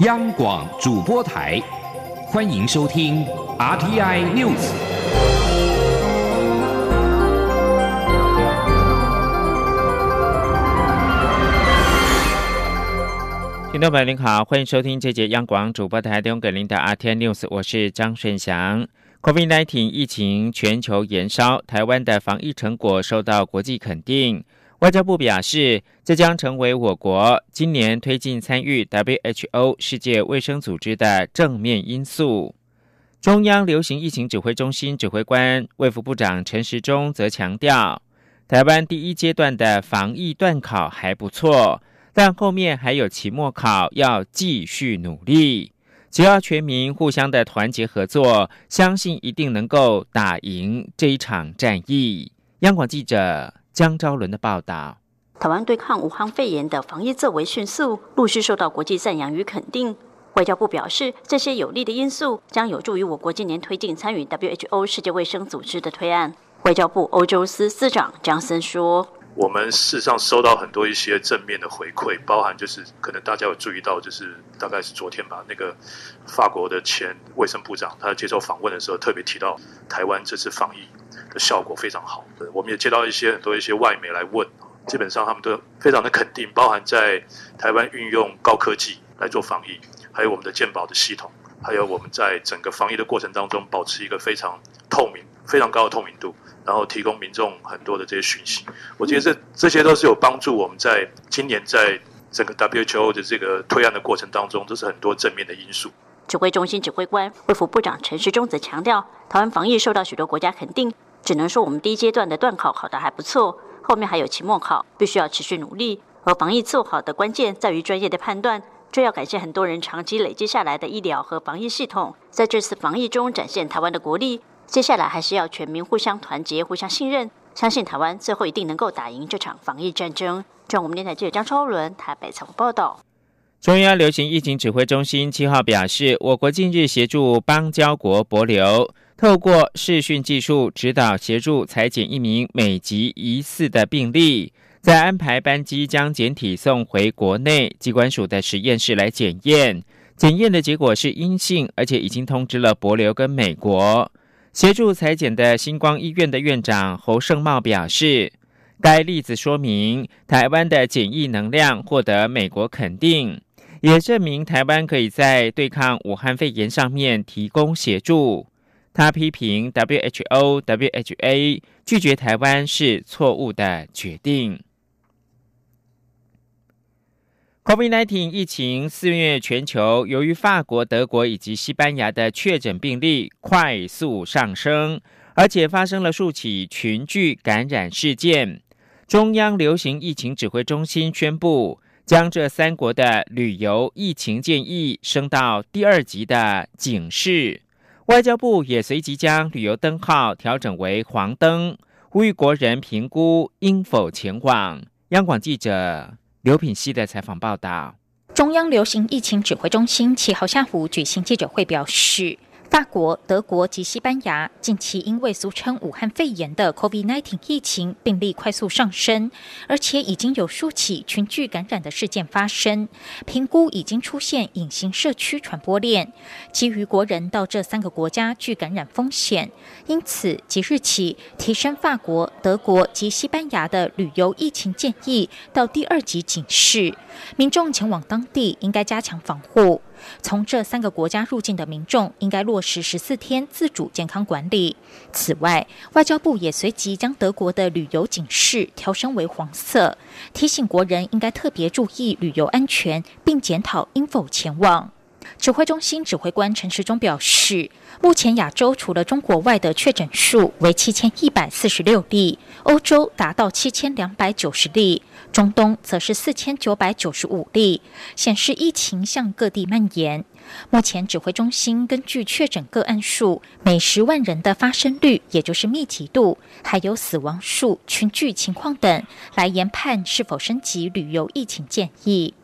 央广主播台，欢迎收听 RTI News。听众朋友您好，欢迎收听这节央广主播台提供给您的 RTI News，我是张顺祥。COVID-19 疫情全球延烧，台湾的防疫成果受到国际肯定。外交部表示，这将成为我国今年推进参与 WHO 世界卫生组织的正面因素。中央流行疫情指挥中心指挥官卫福部长陈时中则强调，台湾第一阶段的防疫段考还不错，但后面还有期末考要继续努力。只要全民互相的团结合作，相信一定能够打赢这一场战役。央广记者。江昭伦的报道：台湾对抗武汉肺炎的防疫作为迅速，陆续受到国际赞扬与肯定。外交部表示，这些有利的因素将有助于我国今年推进参与 WHO 世界卫生组织的推案。外交部欧洲司司长张森说：“我们事实上收到很多一些正面的回馈，包含就是可能大家有注意到，就是大概是昨天吧，那个法国的前卫生部长他接受访问的时候，特别提到台湾这次防疫。”的效果非常好，我们也接到一些很多一些外媒来问，基本上他们都非常的肯定，包含在台湾运用高科技来做防疫，还有我们的健保的系统，还有我们在整个防疫的过程当中保持一个非常透明、非常高的透明度，然后提供民众很多的这些讯息。我觉得这这些都是有帮助我们在今年在整个 WHO 的这个推案的过程当中，都是很多正面的因素。指挥中心指挥官、卫福部长陈时中则强调，台湾防疫受到许多国家肯定。只能说我们第一阶段的段考考得还不错，后面还有期末考，必须要持续努力。而防疫做好的关键在于专业的判断，这要感谢很多人长期累积下来的医疗和防疫系统，在这次防疫中展现台湾的国力。接下来还是要全民互相团结、互相信任，相信台湾最后一定能够打赢这场防疫战争。中我们电台记者张超伦台北采访报道。中央流行疫情指挥中心七号表示，我国近日协助邦交国博流。透过视讯技术指导协助裁剪一名美籍疑似的病例，再安排班机将检体送回国内机关署的实验室来检验。检验的结果是阴性，而且已经通知了博流跟美国协助裁剪的星光医院的院长侯胜茂表示，该例子说明台湾的检疫能量获得美国肯定，也证明台湾可以在对抗武汉肺炎上面提供协助。他批评 WHO、WHA 拒绝台湾是错误的决定。COVID-19 疫情肆虐全球，由于法国、德国以及西班牙的确诊病例快速上升，而且发生了数起群聚感染事件，中央流行疫情指挥中心宣布，将这三国的旅游疫情建议升到第二级的警示。外交部也随即将旅游灯号调整为黄灯，呼吁国人评估应否前往。央广记者刘品希的采访报道。中央流行疫情指挥中心七号下午举行记者会表示。法国、德国及西班牙近期因为俗称武汉肺炎的 COVID-19 疫情病例快速上升，而且已经有数起群聚感染的事件发生，评估已经出现隐形社区传播链，基于国人到这三个国家具感染风险，因此即日起提升法国、德国及西班牙的旅游疫情建议到第二级警示，民众前往当地应该加强防护。从这三个国家入境的民众应该落实十四天自主健康管理。此外，外交部也随即将德国的旅游警示调升为黄色，提醒国人应该特别注意旅游安全，并检讨应否前往。指挥中心指挥官陈时中表示，目前亚洲除了中国外的确诊数为七千一百四十六例，欧洲达到七千两百九十例。中东则是四千九百九十五例，显示疫情向各地蔓延。目前指挥中心根据确诊个案数、每十万人的发生率，也就是密集度，还有死亡数、群聚情况等，来研判是否升级旅游疫情建议。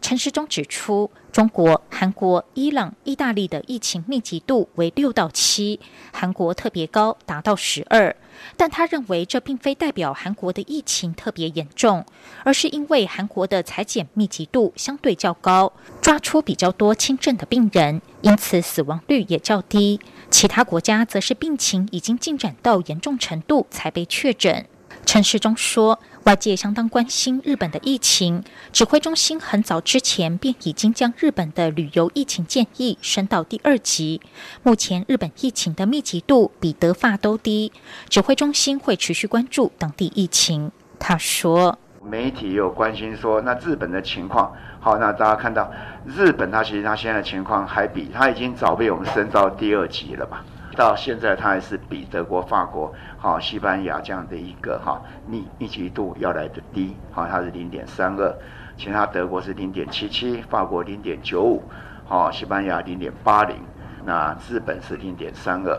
陈时中指出，中国、韩国、伊朗、意大利的疫情密集度为六到七，韩国特别高，达到十二。但他认为这并非代表韩国的疫情特别严重，而是因为韩国的裁剪密集度相对较高，抓出比较多轻症的病人，因此死亡率也较低。其他国家则是病情已经进展到严重程度才被确诊。陈时中说。外界相当关心日本的疫情，指挥中心很早之前便已经将日本的旅游疫情建议升到第二级。目前日本疫情的密集度比德法都低，指挥中心会持续关注当地疫情。他说：“媒体有关心说，那日本的情况，好，那大家看到日本，它其实它现在的情况还比它已经早被我们升到第二级了吧？”到现在，它还是比德国、法国、好西班牙这样的一个哈密密集度要来的低，好，它是零点三二，其他德国是零点七七，法国零点九五，好，西班牙零点八零，那日本是零点三二，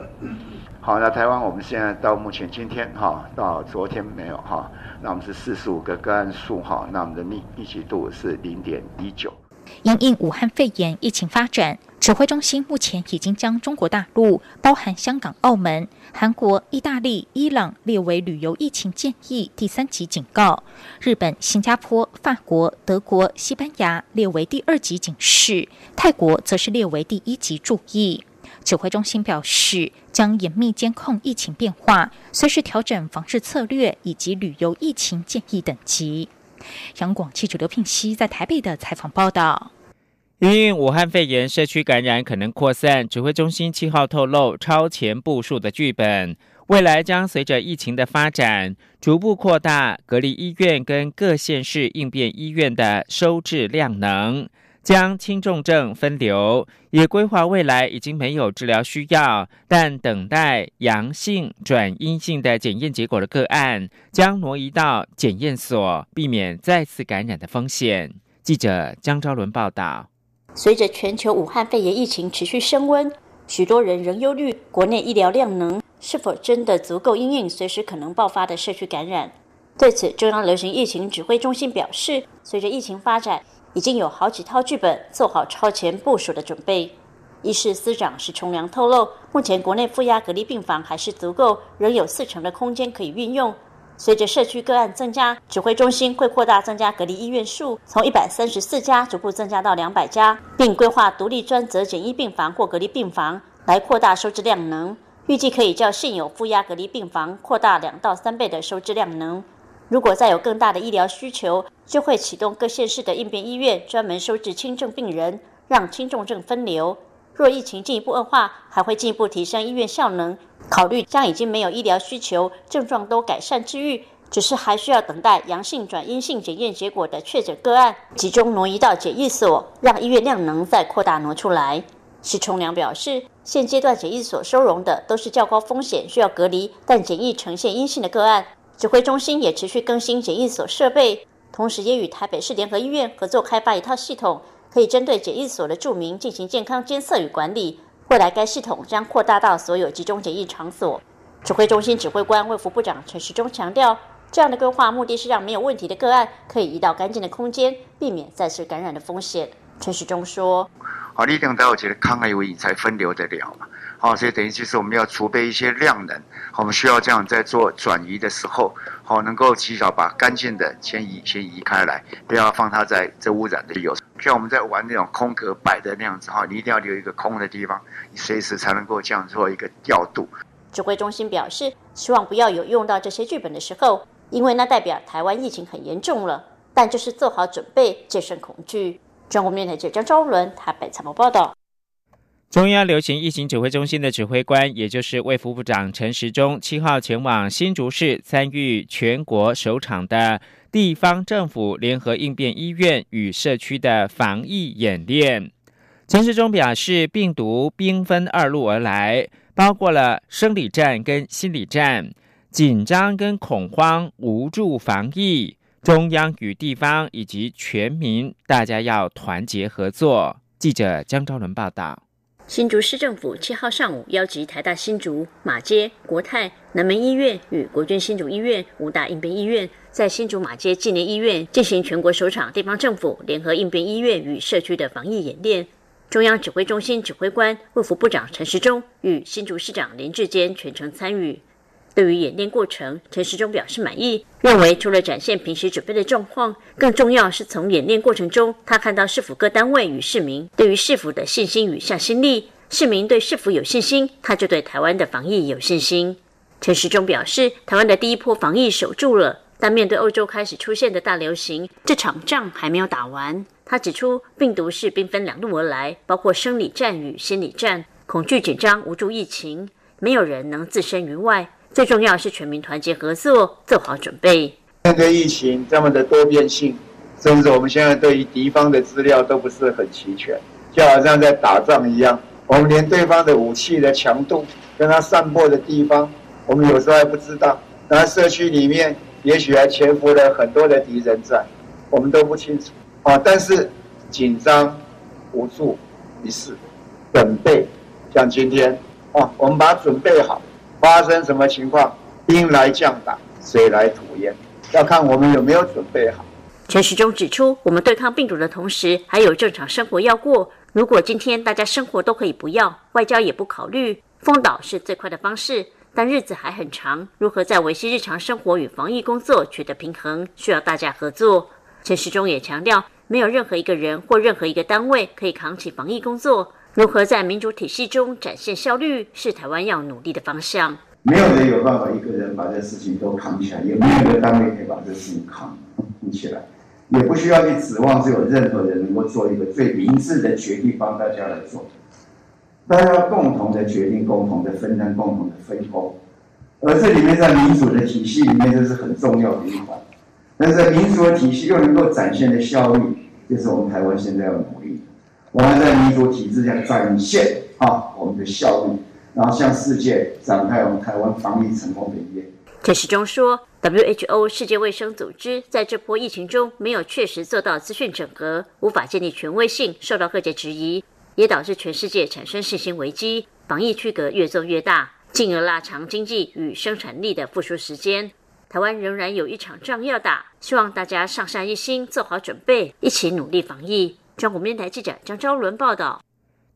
好，那台湾我们现在到目前今天哈，到昨天没有哈，那我们是四十五个个案数哈，那我们的密密集度是零点一九。因应武汉肺炎疫情发展，指挥中心目前已经将中国大陆、包含香港、澳门、韩国、意大利、伊朗列为旅游疫情建议第三级警告；日本、新加坡、法国、德国、西班牙列为第二级警示；泰国则是列为第一级注意。指挥中心表示，将严密监控疫情变化，随时调整防治策略以及旅游疫情建议等级。杨广记者刘聘熙在台北的采访报道：，因武汉肺炎社区感染可能扩散，指挥中心七号透露超前部署的剧本，未来将随着疫情的发展，逐步扩大隔离医院跟各县市应变医院的收治量能。将轻重症分流，也规划未来已经没有治疗需要，但等待阳性转阴性的检验结果的个案，将挪移到检验所，避免再次感染的风险。记者江昭伦报道。随着全球武汉肺炎疫情持续升温，许多人仍忧虑国内医疗量能是否真的足够应应随时可能爆发的社区感染。对此，中央流行疫情指挥中心表示，随着疫情发展。已经有好几套剧本做好超前部署的准备。医事司长石崇良透露，目前国内负压隔离病房还是足够，仍有四成的空间可以运用。随着社区个案增加，指挥中心会扩大增加隔离医院数，从一百三十四家逐步增加到两百家，并规划独立专责检疫病房或隔离病房来扩大收治量能。预计可以较现有负压隔离病房扩大两到三倍的收治量能。如果再有更大的医疗需求，就会启动各县市的应变医院，专门收治轻症病人，让轻重症分流。若疫情进一步恶化，还会进一步提升医院效能，考虑将已经没有医疗需求、症状都改善治愈，只是还需要等待阳性转阴性检验结果的确诊个案，集中挪移到检疫所，让医院量能再扩大挪出来。施崇良表示，现阶段检疫所收容的都是较高风险、需要隔离，但检疫呈现阴性的个案。指挥中心也持续更新检疫所设备，同时也与台北市联合医院合作开发一套系统，可以针对检疫所的住民进行健康监测与管理。未来该系统将扩大到所有集中检疫场所。指挥中心指挥官卫副部长陈时中强调，这样的规划目的是让没有问题的个案可以移到干净的空间，避免再次感染的风险。陈时中说：“好，你等到我觉得康而为才分流得了嘛。”哦，所以等于就是我们要储备一些量能，我们需要这样在做转移的时候，好能够及早把干净的先移先移开来，不要放它在这污染的有。像我们在玩那种空格摆的那样子哈，你一定要留一个空的地方，你随时才能够这样做一个调度。指挥中心表示，希望不要有用到这些剧本的时候，因为那代表台湾疫情很严重了。但就是做好准备，戒慎恐惧。中国面台记者张昭伦台北采访报道。中央流行疫情指挥中心的指挥官，也就是卫福部长陈时中，七号前往新竹市参与全国首场的地方政府联合应变医院与社区的防疫演练。陈时中表示，病毒兵分二路而来，包括了生理战跟心理战，紧张跟恐慌无助防疫，中央与地方以及全民，大家要团结合作。记者江昭伦报道。新竹市政府七号上午邀集台大新竹、马街、国泰、南门医院与国军新竹医院五大应变医院，在新竹马街纪念医院进行全国首场地方政府联合应变医院与社区的防疫演练。中央指挥中心指挥官、卫福部长陈时中与新竹市长林志坚全程参与。对于演练过程，陈时中表示满意，认为除了展现平时准备的状况，更重要是从演练过程中，他看到市府各单位与市民对于市府的信心与向心力。市民对市府有信心，他就对台湾的防疫有信心。陈时中表示，台湾的第一波防疫守住了，但面对欧洲开始出现的大流行，这场仗还没有打完。他指出，病毒是兵分两路而来，包括生理战与心理战，恐惧、紧张、无助疫情，没有人能置身于外。最重要是全民团结合作，做好准备。面对疫情这么的多变性，甚至我们现在对于敌方的资料都不是很齐全，就好像在打仗一样，我们连对方的武器的强度跟他散播的地方，我们有时候还不知道。那社区里面也许还潜伏了很多的敌人在，我们都不清楚啊。但是紧张、无助、一事，准备，像今天啊，我们把它准备好。发生什么情况？兵来将挡，水来土掩，要看我们有没有准备好。陈时中指出，我们对抗病毒的同时，还有正常生活要过。如果今天大家生活都可以不要，外交也不考虑，封岛是最快的方式，但日子还很长。如何在维系日常生活与防疫工作取得平衡，需要大家合作。陈时中也强调，没有任何一个人或任何一个单位可以扛起防疫工作。如何在民主体系中展现效率，是台湾要努力的方向。没有人有办法一个人把这事情都扛起来，也没有一个单位可以把这事情扛扛起来，也不需要去指望只有任何人能够做一个最明智的决定帮大家来做。大家要共同的决定，共同的分担，共同的分工。而这里面在民主的体系里面，这是很重要的一环。但是在民主的体系又能够展现的效率，就是我们台湾现在要。我们在民主体制下展现啊我们的效率，然后向世界展开我们台湾防疫成功的一页。陈时中说，WHO 世界卫生组织在这波疫情中没有确实做到资讯整合，无法建立权威性，受到各界质疑，也导致全世界产生信心危机，防疫区隔越做越大，进而拉长经济与生产力的复苏时间。台湾仍然有一场仗要打，希望大家上下一心，做好准备，一起努力防疫。中国电台记者张昭伦报道：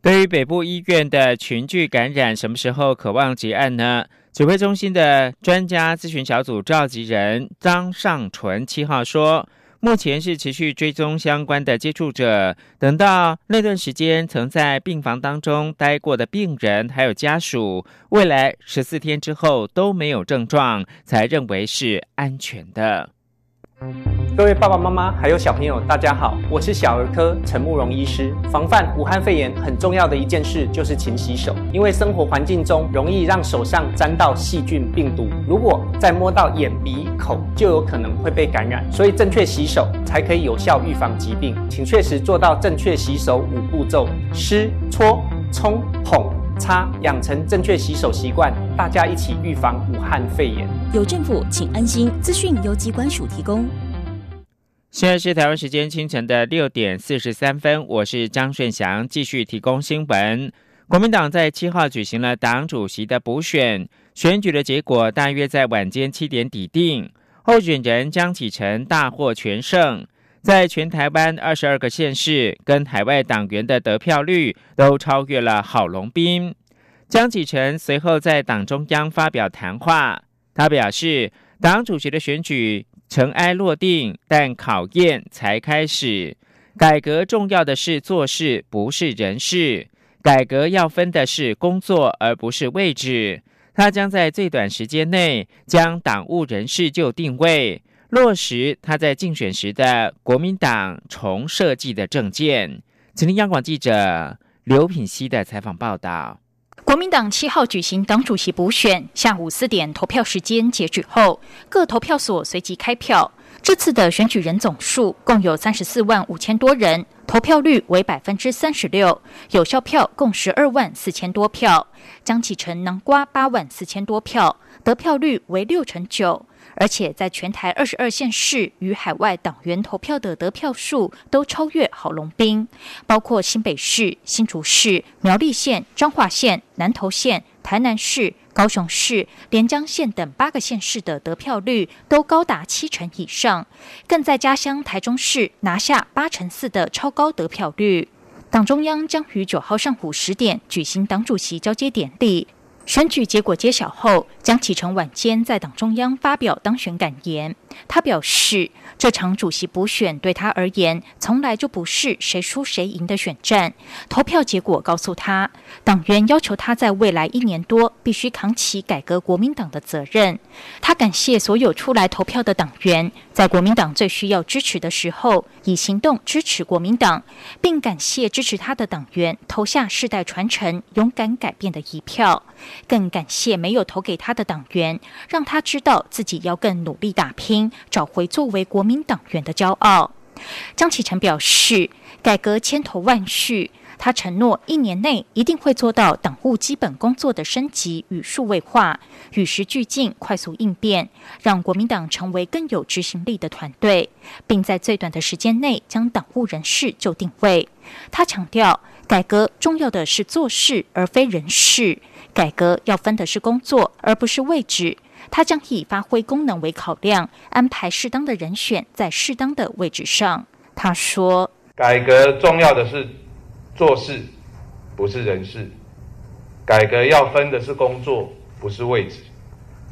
对于北部医院的群聚感染，什么时候渴望结案呢？指挥中心的专家咨询小组召集人张尚纯七号说，目前是持续追踪相关的接触者，等到那段时间曾在病房当中待过的病人还有家属，未来十四天之后都没有症状，才认为是安全的。各位爸爸妈妈还有小朋友，大家好，我是小儿科陈慕容医师。防范武汉肺炎很重要的一件事就是勤洗手，因为生活环境中容易让手上沾到细菌病毒，如果再摸到眼鼻口，就有可能会被感染。所以正确洗手才可以有效预防疾病，请确实做到正确洗手五步骤：湿、搓、冲、捧、擦，养成正确洗手习惯，大家一起预防武汉肺炎。有政府，请安心。资讯由机关署提供。现在是台湾时间清晨的六点四十三分，我是张顺祥，继续提供新闻。国民党在七号举行了党主席的补选，选举的结果大约在晚间七点底定，候选人江启臣大获全胜，在全台湾二十二个县市跟海外党员的得票率都超越了郝龙斌。江启臣随后在党中央发表谈话，他表示，党主席的选举。尘埃落定，但考验才开始。改革重要的是做事，不是人事。改革要分的是工作，而不是位置。他将在最短时间内将党务人事就定位，落实他在竞选时的国民党重设计的政见。请听央广记者刘品熙的采访报道。国民党七号举行党主席补选，下午四点投票时间截止后，各投票所随即开票。这次的选举人总数共有三十四万五千多人，投票率为百分之三十六，有效票共十二万四千多票。江启臣能瓜八万四千多票，得票率为六成九。而且在全台二十二县市与海外党员投票的得票数都超越郝龙斌，包括新北市、新竹市、苗栗县、彰化县、南投县、台南市、高雄市、连江县等八个县市的得票率都高达七成以上，更在家乡台中市拿下八成四的超高得票率。党中央将于九号上午十点举行党主席交接典礼。选举结果揭晓后，江启臣晚间在党中央发表当选感言。他表示，这场主席补选对他而言，从来就不是谁输谁赢的选战。投票结果告诉他，党员要求他在未来一年多必须扛起改革国民党的责任。他感谢所有出来投票的党员，在国民党最需要支持的时候，以行动支持国民党，并感谢支持他的党员投下世代传承、勇敢改变的一票。更感谢没有投给他的党员，让他知道自己要更努力打拼，找回作为国民党员的骄傲。张启成表示，改革千头万绪，他承诺一年内一定会做到党务基本工作的升级与数位化，与时俱进，快速应变，让国民党成为更有执行力的团队，并在最短的时间内将党务人事就定位。他强调，改革重要的是做事，而非人事。改革要分的是工作，而不是位置。他将以发挥功能为考量，安排适当的人选在适当的位置上。他说：“改革重要的是做事，不是人事。改革要分的是工作，不是位置。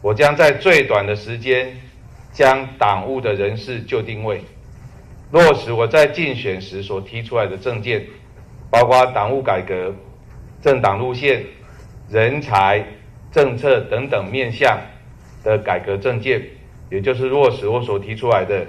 我将在最短的时间将党务的人事就定位，落实我在竞选时所提出来的政见，包括党务改革、政党路线。”人才、政策等等面向的改革政见，也就是落实我所提出来的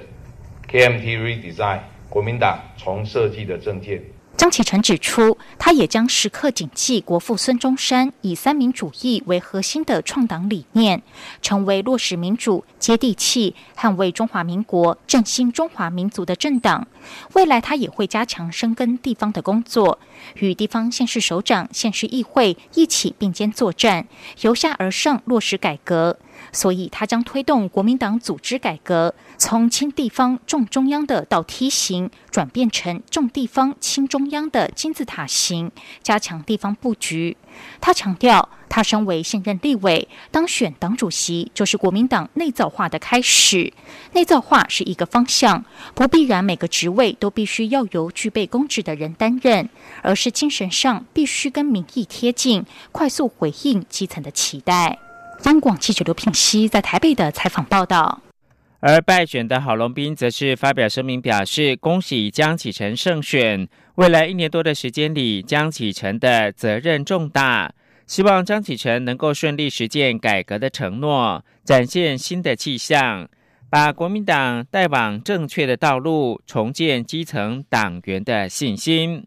KMT redesign 国民党重设计的政见。张启成指出，他也将时刻谨记国父孙中山以三民主义为核心的创党理念，成为落实民主、接地气、捍卫中华民国、振兴中华民族的政党。未来，他也会加强深耕地方的工作，与地方县市首长、县市议会一起并肩作战，由下而上落实改革。所以，他将推动国民党组织改革，从轻地方重中央的倒梯形，转变成重地方轻中央的金字塔形，加强地方布局。他强调，他身为现任立委，当选党主席就是国民党内造化的开始。内造化是一个方向，不必然每个职位都必须要由具备公职的人担任，而是精神上必须跟民意贴近，快速回应基层的期待。央广记者刘品熙在台北的采访报道，而败选的郝龙斌则是发表声明表示，恭喜江启臣胜选。未来一年多的时间里，江启臣的责任重大，希望江启臣能够顺利实践改革的承诺，展现新的气象，把国民党带往正确的道路，重建基层党员的信心。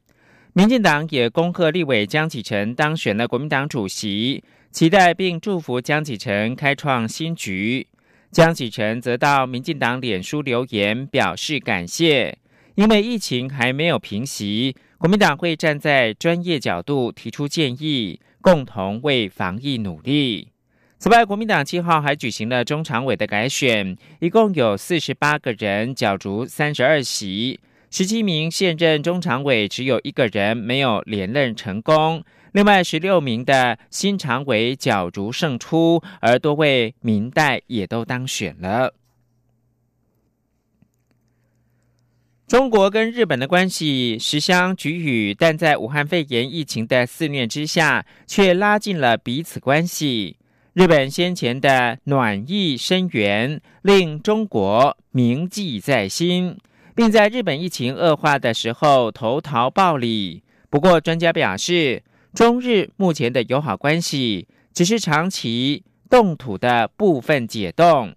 民进党也恭贺立委江启臣当选了国民党主席。期待并祝福江启臣开创新局。江启臣则到民进党脸书留言表示感谢，因为疫情还没有平息，国民党会站在专业角度提出建议，共同为防疫努力。此外，国民党七号还举行了中常委的改选，一共有四十八个人角逐三十二席，十七名现任中常委只有一个人没有连任成功。另外十六名的新常委角逐胜出，而多位明代也都当选了。中国跟日本的关系时相举语，但在武汉肺炎疫情的肆虐之下，却拉近了彼此关系。日本先前的暖意深远，令中国铭记在心，并在日本疫情恶化的时候投桃报李。不过，专家表示。中日目前的友好关系，只是长期冻土的部分解冻，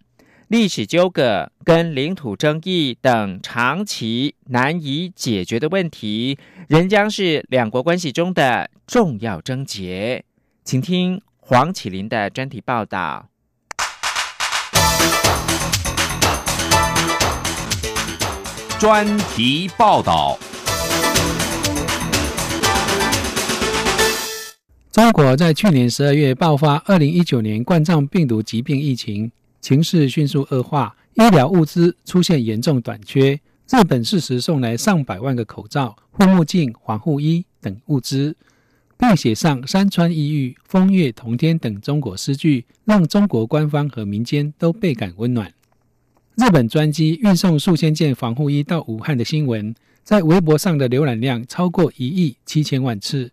历史纠葛跟领土争议等长期难以解决的问题，仍将是两国关系中的重要症结。请听黄启林的专题报道。专题报道。中国在去年十二月爆发二零一九年冠状病毒疾病疫情，情势迅速恶化，医疗物资出现严重短缺。日本适时送来上百万个口罩、护目镜、防护衣等物资，并写上“山川异域，风月同天”等中国诗句，让中国官方和民间都倍感温暖。日本专机运送数千件防护衣到武汉的新闻，在微博上的浏览量超过一亿七千万次。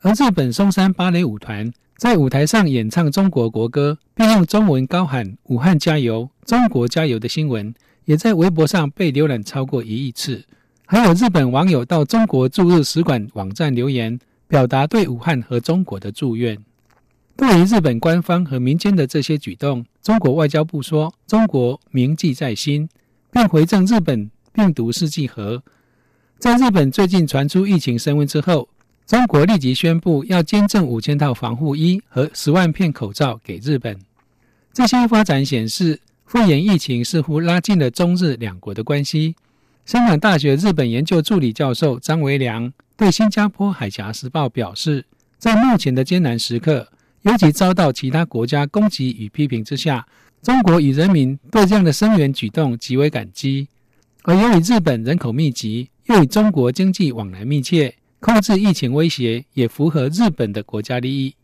而日本松山芭蕾舞团在舞台上演唱中国国歌，并用中文高喊“武汉加油，中国加油”的新闻，也在微博上被浏览超过一亿次。还有日本网友到中国驻日使馆网站留言，表达对武汉和中国的祝愿。对于日本官方和民间的这些举动，中国外交部说：“中国铭记在心，并回赠日本病毒试剂盒。”在日本最近传出疫情升温之后，中国立即宣布要捐赠五千套防护衣和十万片口罩给日本。这些发展显示，肺炎疫情似乎拉近了中日两国的关系。香港大学日本研究助理教授张维良对新加坡《海峡时报》表示，在目前的艰难时刻。尤其遭到其他国家攻击与批评之下，中国与人民对这样的声援举动极为感激。而由于日本人口密集，又与中国经济往来密切，控制疫情威胁也符合日本的国家利益。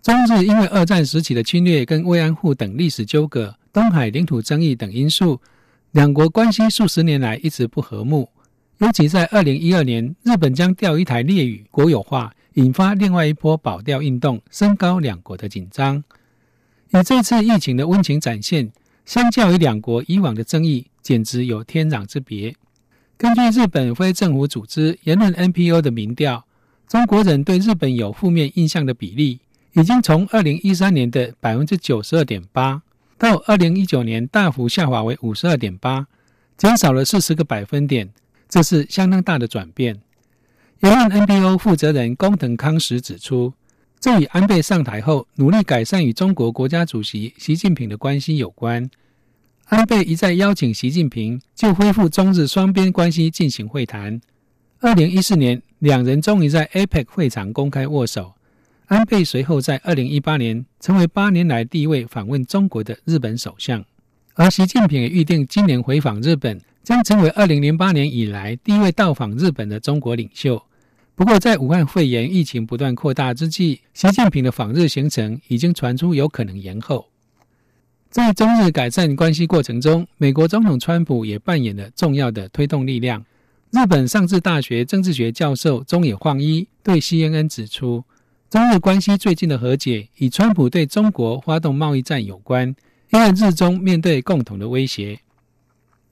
中日因为二战时期的侵略跟慰安妇等历史纠葛、东海领土争议等因素，两国关系数十年来一直不和睦。尤其在二零一二年，日本将钓鱼台列屿国有化。引发另外一波保钓运动，升高两国的紧张。以这次疫情的温情展现，相较于两国以往的争议，简直有天壤之别。根据日本非政府组织言论 NPO 的民调，中国人对日本有负面印象的比例，已经从二零一三年的百分之九十二点八，到二零一九年大幅下滑为五十二点八，减少了四十个百分点，这是相当大的转变。台湾 NPO 负责人工藤康时指出，这与安倍上台后努力改善与中国国家主席习近平的关系有关。安倍一再邀请习近平就恢复中日双边关系进行会谈。二零一四年，两人终于在 APEC 会场公开握手。安倍随后在二零一八年成为八年来第一位访问中国的日本首相，而习近平也预定今年回访日本，将成为二零零八年以来第一位到访日本的中国领袖。不过，在武汉肺炎疫情不断扩大之际，习近平的访日行程已经传出有可能延后。在中日改善关系过程中，美国总统川普也扮演了重要的推动力量。日本上智大学政治学教授中野晃一对 CNN 指出，中日关系最近的和解与川普对中国发动贸易战有关，因为日中面对共同的威胁。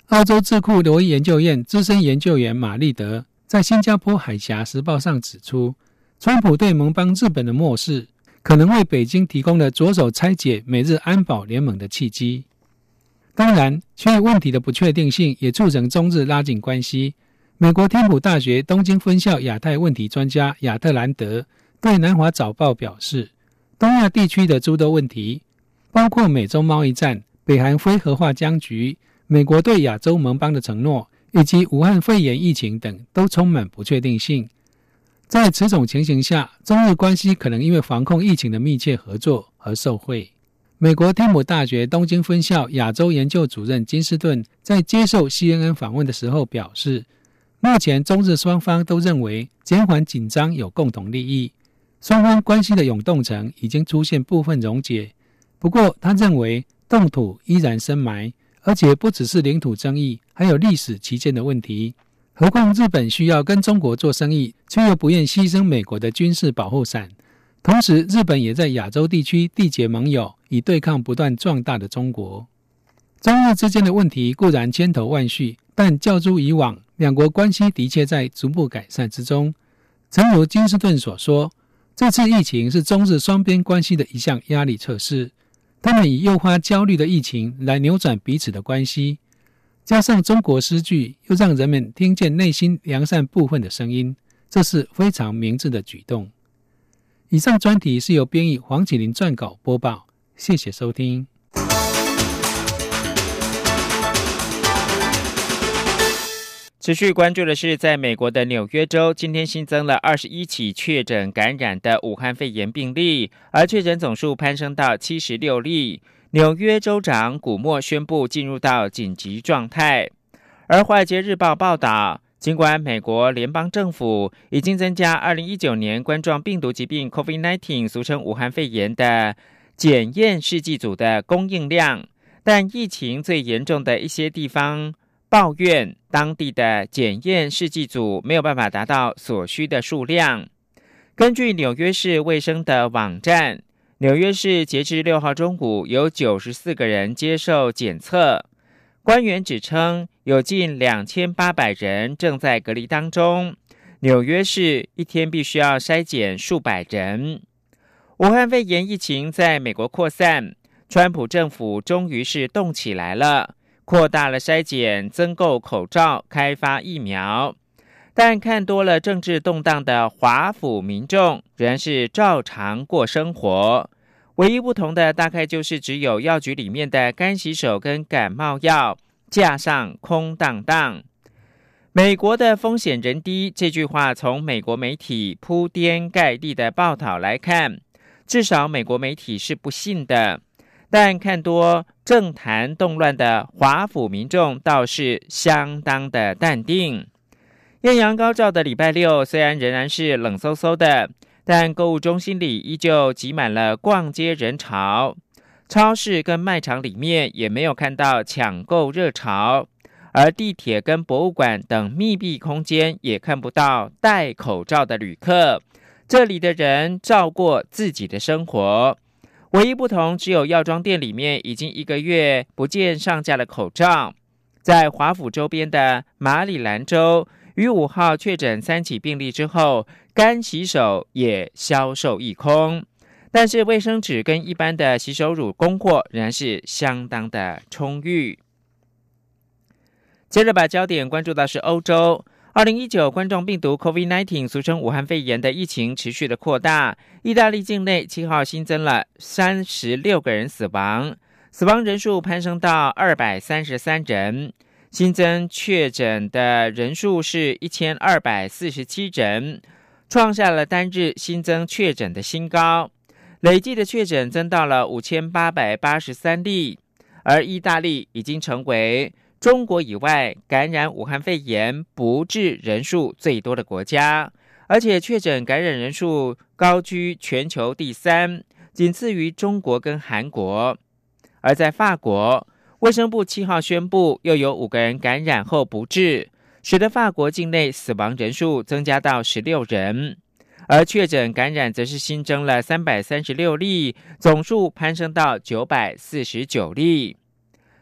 澳洲智库罗伊研究院资深研究员玛丽德。在新加坡《海峡时报》上指出，川普对盟邦日本的漠视，可能为北京提供了着手拆解美日安保联盟的契机。当然，区域问题的不确定性也促成中日拉近关系。美国天普大学东京分校亚太问题专家亚特兰德对南华早报表示，东亚地区的诸多问题，包括美中贸易战、北韩非核化僵局、美国对亚洲盟邦的承诺。以及武汉肺炎疫情等都充满不确定性。在此种情形下，中日关系可能因为防控疫情的密切合作而受惠。美国天普大学东京分校亚洲研究主任金斯顿在接受 CNN 访问的时候表示，目前中日双方都认为减缓紧张有共同利益，双方关系的永动层已经出现部分溶解。不过，他认为冻土依然深埋。而且不只是领土争议，还有历史期间的问题。何况日本需要跟中国做生意，却又不愿牺牲美国的军事保护伞。同时，日本也在亚洲地区缔结盟友，以对抗不断壮大的中国。中日之间的问题固然千头万绪，但较诸以往，两国关系的确在逐步改善之中。诚如金斯顿所说，这次疫情是中日双边关系的一项压力测试。他们以诱发焦虑的疫情来扭转彼此的关系，加上中国诗句，又让人们听见内心良善部分的声音，这是非常明智的举动。以上专题是由编译黄启林撰稿播报，谢谢收听。持续关注的是，在美国的纽约州，今天新增了二十一起确诊感染的武汉肺炎病例，而确诊总数攀升到七十六例。纽约州长古默宣布进入到紧急状态。而《华尔街日报》报道，尽管美国联邦政府已经增加二零一九年冠状病毒疾病 （COVID-19） 俗称武汉肺炎的检验试剂组的供应量，但疫情最严重的一些地方。抱怨当地的检验试剂组没有办法达到所需的数量。根据纽约市卫生的网站，纽约市截至六号中午有九十四个人接受检测。官员指称，有近两千八百人正在隔离当中。纽约市一天必须要筛检数百人。武汉肺炎疫情在美国扩散，川普政府终于是动起来了，扩大了筛检，增购口罩，开发疫苗。但看多了政治动荡的华府民众仍然是照常过生活，唯一不同的大概就是只有药局里面的干洗手跟感冒药架上空荡荡。美国的风险人低这句话，从美国媒体铺天盖地的报道来看，至少美国媒体是不信的。但看多政坛动乱的华府民众倒是相当的淡定。艳阳高照的礼拜六，虽然仍然是冷飕飕的，但购物中心里依旧挤满了逛街人潮。超市跟卖场里面也没有看到抢购热潮，而地铁跟博物馆等密闭空间也看不到戴口罩的旅客。这里的人照过自己的生活，唯一不同只有药妆店里面已经一个月不见上架的口罩。在华府周边的马里兰州。于五号确诊三起病例之后，干洗手也销售一空，但是卫生纸跟一般的洗手乳供货仍然是相当的充裕。接着把焦点关注到是欧洲，二零一九冠状病毒 （COVID-19） 俗称武汉肺炎的疫情持续的扩大，意大利境内七号新增了三十六个人死亡，死亡人数攀升到二百三十三人。新增确诊的人数是一千二百四十七人，创下了单日新增确诊的新高。累计的确诊增到了五千八百八十三例，而意大利已经成为中国以外感染武汉肺炎不治人数最多的国家，而且确诊感染人数高居全球第三，仅次于中国跟韩国。而在法国。卫生部七号宣布，又有五个人感染后不治，使得法国境内死亡人数增加到十六人，而确诊感染则是新增了三百三十六例，总数攀升到九百四十九例。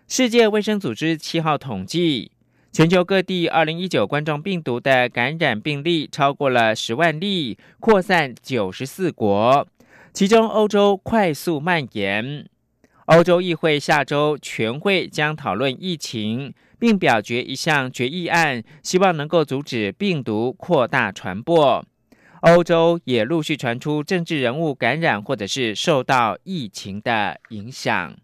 世界卫生组织七号统计，全球各地二零一九冠状病毒的感染病例超过了十万例，扩散九十四国，其中欧洲快速蔓延。欧洲议会下周全会将讨论疫情，并表决一项决议案，希望能够阻止病毒扩大传播。欧洲也陆续传出政治人物感染或者是受到疫情的影响。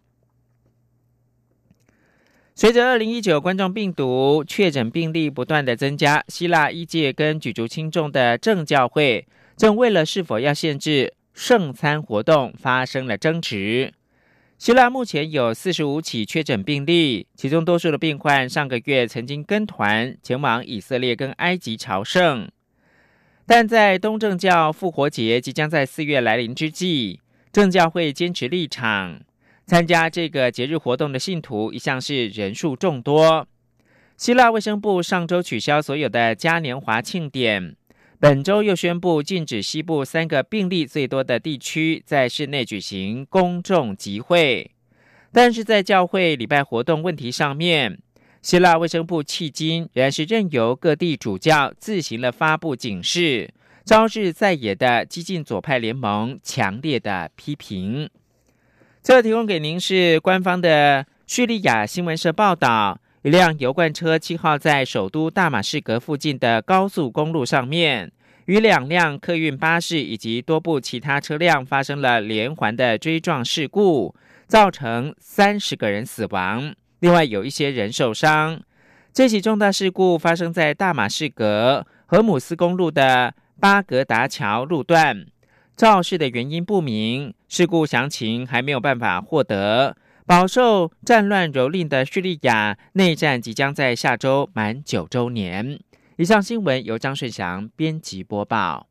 随着二零一九冠状病毒确诊病例不断的增加，希腊一届跟举足轻重的政教会正为了是否要限制圣餐活动发生了争执。希腊目前有四十五起确诊病例，其中多数的病患上个月曾经跟团前往以色列跟埃及朝圣。但在东正教复活节即将在四月来临之际，正教会坚持立场，参加这个节日活动的信徒一向是人数众多。希腊卫生部上周取消所有的嘉年华庆典。本周又宣布禁止西部三个病例最多的地区在室内举行公众集会，但是在教会礼拜活动问题上面，希腊卫生部迄今仍然是任由各地主教自行的发布警示，招致在野的激进左派联盟强烈的批评。最后提供给您是官方的叙利亚新闻社报道。一辆油罐车七号在首都大马士革附近的高速公路上面，与两辆客运巴士以及多部其他车辆发生了连环的追撞事故，造成三十个人死亡，另外有一些人受伤。这起重大事故发生在大马士革荷姆斯公路的巴格达桥路段，肇事的原因不明，事故详情还没有办法获得。饱受战乱蹂躏的叙利亚内战即将在下周满九周年。以上新闻由张顺祥编辑播报。